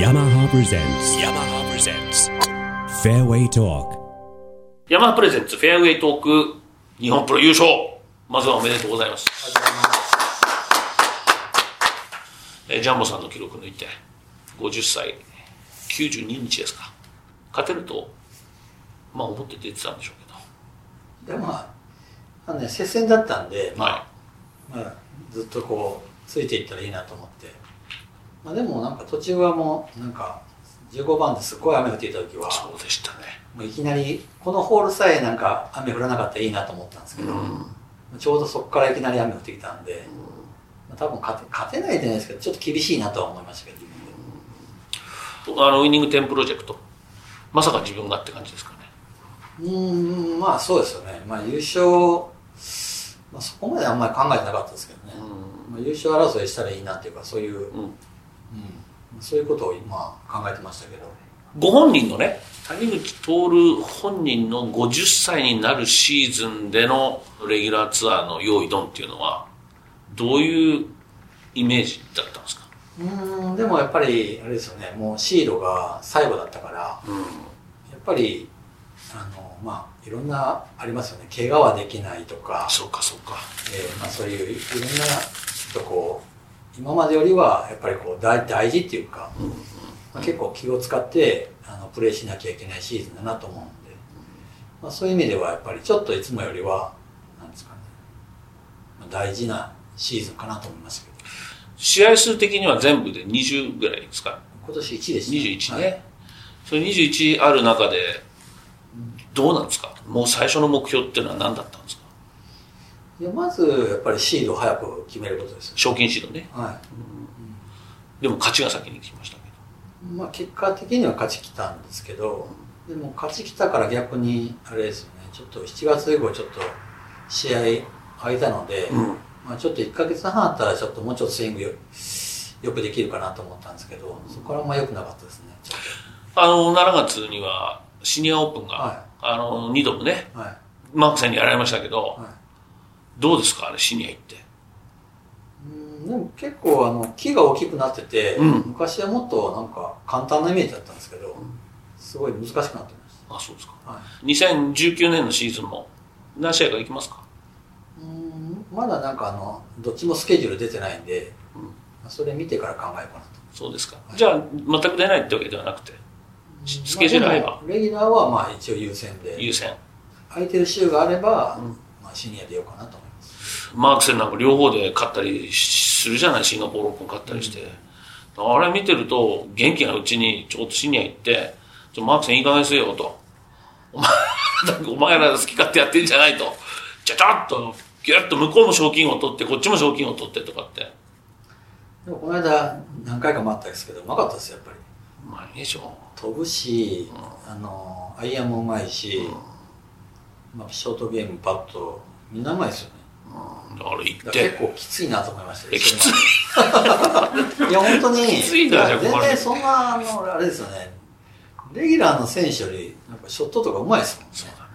yamaha presents yamaha presents. Fairway talk. ヤマハプレゼンツフェアウェイトーク日本プロ優勝。まずはおめでとうございます。えージャンボさんの記録抜いて50歳92日ですか。勝てるとまあ思って出てたんでしょうけでまああのね接戦だったんで、どはまあ、ずっとこうついていったらいいなと思って、まあ、でもなんか途中はもうなんか15番ですっごい雨降っていた時はいそうでしたね。もういきなりこのホールさえなんか雨降らなかったらいいなと思ったんですけど、ちょうどそこからいきなり雨降ってきたんで、まあ、多分勝て勝てないじゃないですけどちょっと厳しいなとは思いましたけどあのウイニング10プロジェクトまさか自分がって感じですかね。うーんまあそうですよね、まあ、優勝、まあ、そこまであんまり考えてなかったですけどね、まあ、優勝争いしたらいいなっていうかそういう、うんうんそういうことを今考えてましたけど。ご本人のね谷口徹本人の50歳になるシーズンでのレギュラーツアーの用意ドンっていうのはどういうイメージだったんですか？うーんでもやっぱりあれですよね。もうシードが最後だったからやっぱりあのまあいろんなありますよね。怪我はできないとか、そうかそうか。えーまあ、そういういろんなとこう今までよりはやっぱりこう大大事っていうか、まあ、結構気を使ってあのプレーしなきゃいけないシーズンだなと思うんで、まあ、そういう意味ではやっぱりちょっといつもよりはなんですかね、まあ、大事なシーズンかなと思いますけど。試合数的には全部で20ぐらいですか？今年1でした21ね、はい。それ21ある中でどうなんですか？もう最初の目標っていうのは何だったんですか？いやまずやっぱりシードを早く決めることですよ、賞金シードね。はでも勝ちが先に来ましたけど。いまあ、結果的には勝ちきたんですけどでも勝ちきたから逆にあれですよね。ちょっと7月以降ちょっと試合空いたので、うん。まあ、ちょっと1ヶ月半あったらちょっともうちょっとスイングよよくできるかなと思ったんですけどそこからあんま良くなかったですね。あの7月にはシニアオープンが、はあの2度もねとはい。マークさんにやられましたけど、はいどうですか？あれシニア行って。うんでも結構あの木が大きくなってて、うん。昔はもっとなんか簡単なイメージだったんですけどすごい難しくなってましあそうですか。た、はい。2019年のシーズンも何試合か行きますか？うんまだなんかあのどっちもスケジュール出てないんで、それ見てから考えようかなと。そうですか、じゃあ全く出ないってわけではなくてしスケジュール合えば。まあでもレギュラーはまあ一応優先で。優先。空いてる週があれば、うん。まあ、シニアでようかなと思いますマークセンなんか両方で勝ったりするじゃない？シンガポールオープン勝ったりして、あれ見てると元気なうちにちょっとシニア行ってちょマークセンいい加減せよと。お前 お前ら好き勝手やってんじゃないと。ちゃちゃっとギュッと向こうも賞金を取ってこっちも賞金を取ってとかって。でもこの間何回か待ったんですけどうまかったですよやっぱり。うまいでしょ。飛ぶし、あのアイアンもうまいし、まあ、ショートゲームパットみんなうまいですよねうんだから行って。結構きついなと思いましたきつい。いや本当に。きついんだ全然そんなあのあれですよね。レギュラーの選手よりなんかショットとかうまいですもんね。そうだね。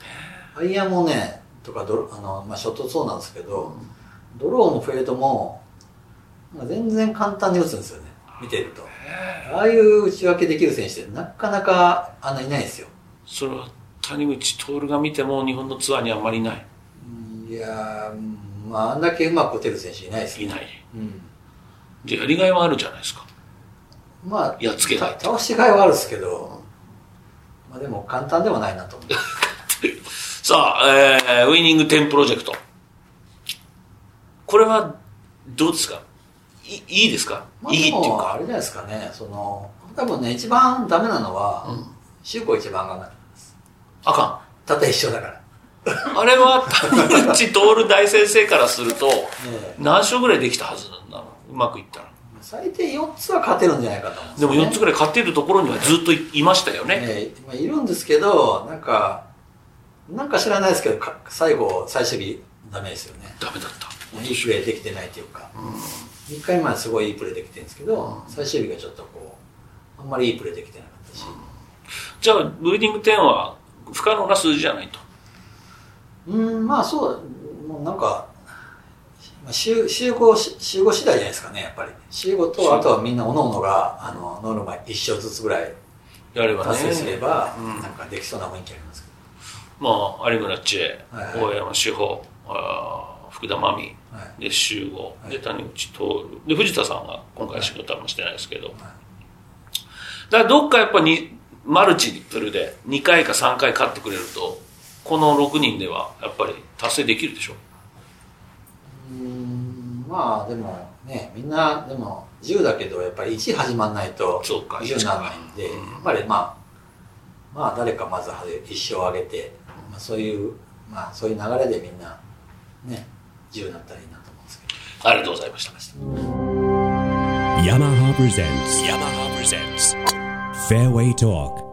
アイアンもねとかドロあの、まあ、ショットそうなんですけど、ドローもフェードも全然簡単に打つんですよね。見てると。ああいう打ち分けできる選手ってなかなかあんないないですよ。それは谷口徹が見ても日本のツアーにあんまりいないいやまああんだけうまく打てる選手いないですよいない。うん。じゃあやりがいはあるじゃないですか。まあやっつけないた倒しがいはあるんですけど、まあ、でも簡単ではないなと思う。さあ、えーウイニング10プロジェクト。これは、どうですか？いいいですか、まあ、いいっていうでもあか。れじゃないですかね。その多分ね一番ダメなのは、シュウコ一番があかたった一緒だから。ん。あれは、谷口徹大先生からすると、え何勝ぐらいできたはずなんだろう。うまくいったら。最低4つは勝てるんじゃないかとですでもよね4つぐらい勝てるところにはずっといいましたよね。ええまあ、いるんですけどなんかなんか知らないですけどか最後最終日ダメですよねダメだった。いいプレーできてないというか、1回目はすごいいいプレーできてるんですけど、最終日がちょっとこうあんまりいいプレーできてなかったし、じゃあ、ウイニング10は不可能な数字じゃないと。うんまあそうもうなんかまあ、集集合し、集合次第じゃないですかね、やっぱり。集合と、あとはみんな各々が、あの、ノルマ一生ずつぐらいやればね。達成すれば、うん。なんかできそうな雰囲気ありますけまあ有村知恵、はいはい。大山志保あー福田真美ど。はい。で集合、はい。で谷口徹。で藤田さんが今回仕事はあんましてないですけど、だからどっかやっぱにマルチプルで2回か3回勝ってくれるとこの6人ではやっぱり達成できるでしょ？うーん、まあでもね、みんな、でも、10だけど、やっぱり1始まんないと、そうか10にならないんで、うんやっぱりまあ、まあ誰かまず一生上げて、まあそういう、まあそういう流れでみんな、ね、10になったらいいなと思うんですけど。ありがとうございました Yamaha presents. Yamaha presents. Fairway Talk.